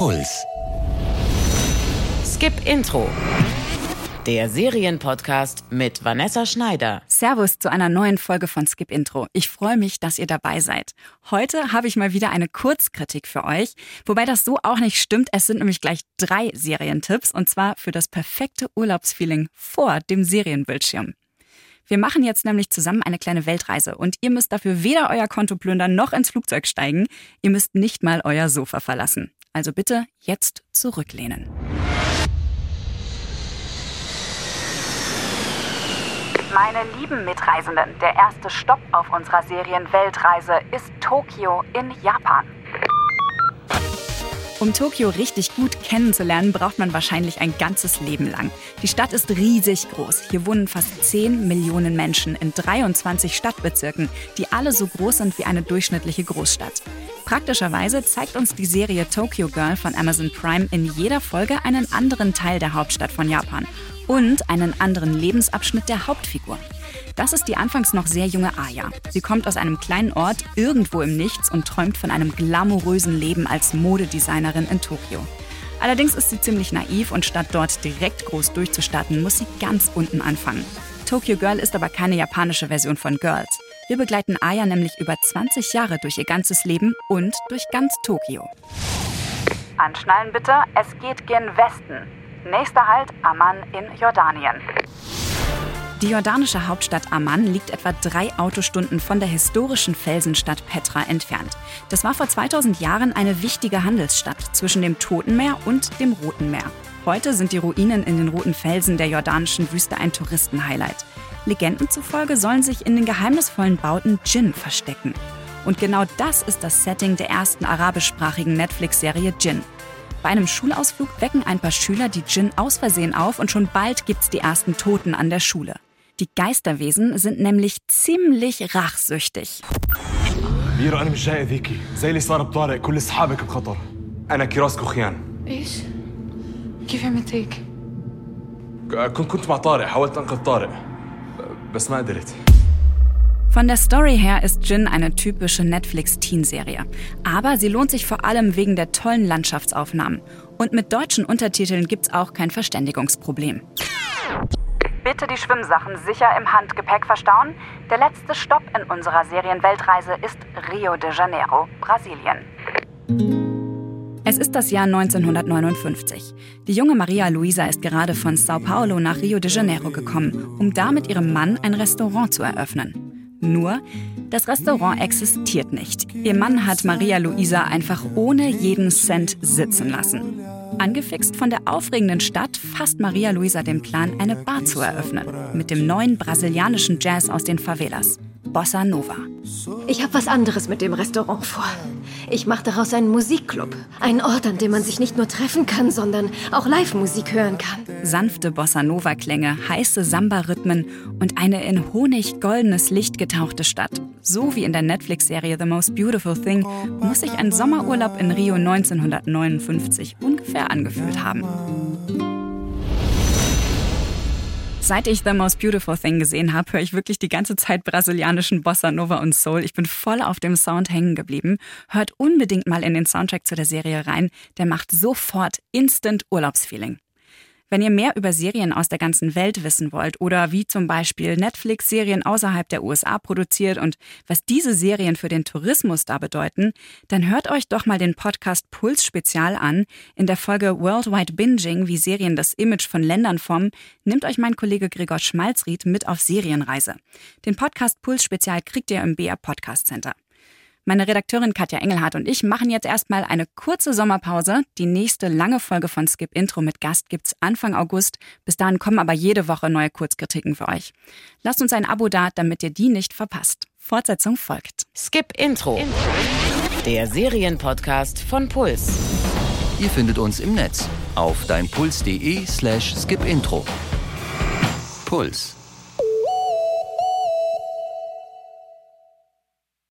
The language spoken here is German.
Puls. Skip Intro. Der Serienpodcast mit Vanessa Schneider. Servus zu einer neuen Folge von Skip Intro. Ich freue mich, dass ihr dabei seid. Heute habe ich mal wieder eine Kurzkritik für euch, wobei das so auch nicht stimmt. Es sind nämlich gleich drei Serientipps und zwar für das perfekte Urlaubsfeeling vor dem Serienbildschirm. Wir machen jetzt nämlich zusammen eine kleine Weltreise und ihr müsst dafür weder euer Konto plündern noch ins Flugzeug steigen. Ihr müsst nicht mal euer Sofa verlassen. Also bitte jetzt zurücklehnen. Meine lieben Mitreisenden, der erste Stopp auf unserer Serien-Weltreise ist Tokio in Japan. Um Tokio richtig gut kennenzulernen, braucht man wahrscheinlich ein ganzes Leben lang. Die Stadt ist riesig groß. Hier wohnen fast 10 Millionen Menschen in 23 Stadtbezirken, die alle so groß sind wie eine durchschnittliche Großstadt. Praktischerweise zeigt uns die Serie Tokyo Girl von Amazon Prime in jeder Folge einen anderen Teil der Hauptstadt von Japan und einen anderen Lebensabschnitt der Hauptfigur. Das ist die anfangs noch sehr junge Aya. Sie kommt aus einem kleinen Ort irgendwo im Nichts und träumt von einem glamourösen Leben als Modedesignerin in Tokio. Allerdings ist sie ziemlich naiv und statt dort direkt groß durchzustarten, muss sie ganz unten anfangen. Tokyo Girl ist aber keine japanische Version von Girls. Wir begleiten Aya nämlich über 20 Jahre durch ihr ganzes Leben und durch ganz Tokio. Anschnallen bitte, es geht gen Westen. Nächster Halt Amman in Jordanien. Die jordanische Hauptstadt Amman liegt etwa drei Autostunden von der historischen Felsenstadt Petra entfernt. Das war vor 2000 Jahren eine wichtige Handelsstadt zwischen dem Toten Meer und dem Roten Meer. Heute sind die Ruinen in den roten Felsen der jordanischen Wüste ein Touristenhighlight. Legenden zufolge sollen sich in den geheimnisvollen Bauten Djinn verstecken. Und genau das ist das Setting der ersten arabischsprachigen Netflix-Serie Djinn. Bei einem Schulausflug wecken ein paar Schüler die Djinn aus Versehen auf und schon bald gibt's die ersten Toten an der Schule. Die Geisterwesen sind nämlich ziemlich rachsüchtig. ميرا انا مش جاي اذيكي زي اللي صار بطارق كل اصحابك بخطر انا كراس كوخيان ايش؟ كيف عملت هيك؟ كنت كنت مع طارق حاولت انقذ طارق بس ما قدرت Von der Story her ist Jin eine typische Netflix-Teen-Serie. Aber sie lohnt sich vor allem wegen der tollen Landschaftsaufnahmen. Und mit deutschen Untertiteln gibt's auch kein Verständigungsproblem. Bitte die Schwimmsachen sicher im Handgepäck verstauen. Der letzte Stopp in unserer Serienweltreise ist Rio de Janeiro, Brasilien. Es ist das Jahr 1959. Die junge Maria Luisa ist gerade von Sao Paulo nach Rio de Janeiro gekommen, um da mit ihrem Mann ein Restaurant zu eröffnen. Nur, das Restaurant existiert nicht. Ihr Mann hat Maria Luisa einfach ohne jeden Cent sitzen lassen. Angefixt von der aufregenden Stadt fasst Maria Luisa den Plan, eine Bar zu eröffnen. Mit dem neuen brasilianischen Jazz aus den Favelas. Bossa Nova. Ich habe was anderes mit dem Restaurant vor. Ich mache daraus einen Musikclub. Einen Ort, an dem man sich nicht nur treffen kann, sondern auch Live-Musik hören kann. Sanfte Bossa Nova-Klänge, heiße Samba-Rhythmen und eine in Honig goldenes Licht getauchte Stadt. So wie in der Netflix-Serie The Most Beautiful Thing muss sich ein Sommerurlaub in Rio 1959 ungefähr angefühlt haben. Seit ich The Most Beautiful Thing gesehen habe, höre ich wirklich die ganze Zeit brasilianischen Bossa Nova und Soul. Ich bin voll auf dem Sound hängen geblieben. Hört unbedingt mal in den Soundtrack zu der Serie rein. Der macht sofort instant Urlaubsfeeling. Wenn ihr mehr über Serien aus der ganzen Welt wissen wollt oder wie zum Beispiel Netflix Serien außerhalb der USA produziert und was diese Serien für den Tourismus da bedeuten, dann hört euch doch mal den Podcast Puls Spezial an. In der Folge Worldwide Binging, wie Serien das Image von Ländern formen, nimmt euch mein Kollege Gregor Schmalzried mit auf Serienreise. Den Podcast Puls Spezial kriegt ihr im BR Podcast Center. Meine Redakteurin Katja Engelhardt und ich machen jetzt erstmal eine kurze Sommerpause. Die nächste lange Folge von Skip Intro mit Gast gibt's Anfang August. Bis dahin kommen aber jede Woche neue Kurzkritiken für euch. Lasst uns ein Abo da, damit ihr die nicht verpasst. Fortsetzung folgt. Skip Intro. Der Serienpodcast von Puls. Ihr findet uns im Netz auf deinpuls.de slash skipintro. Puls.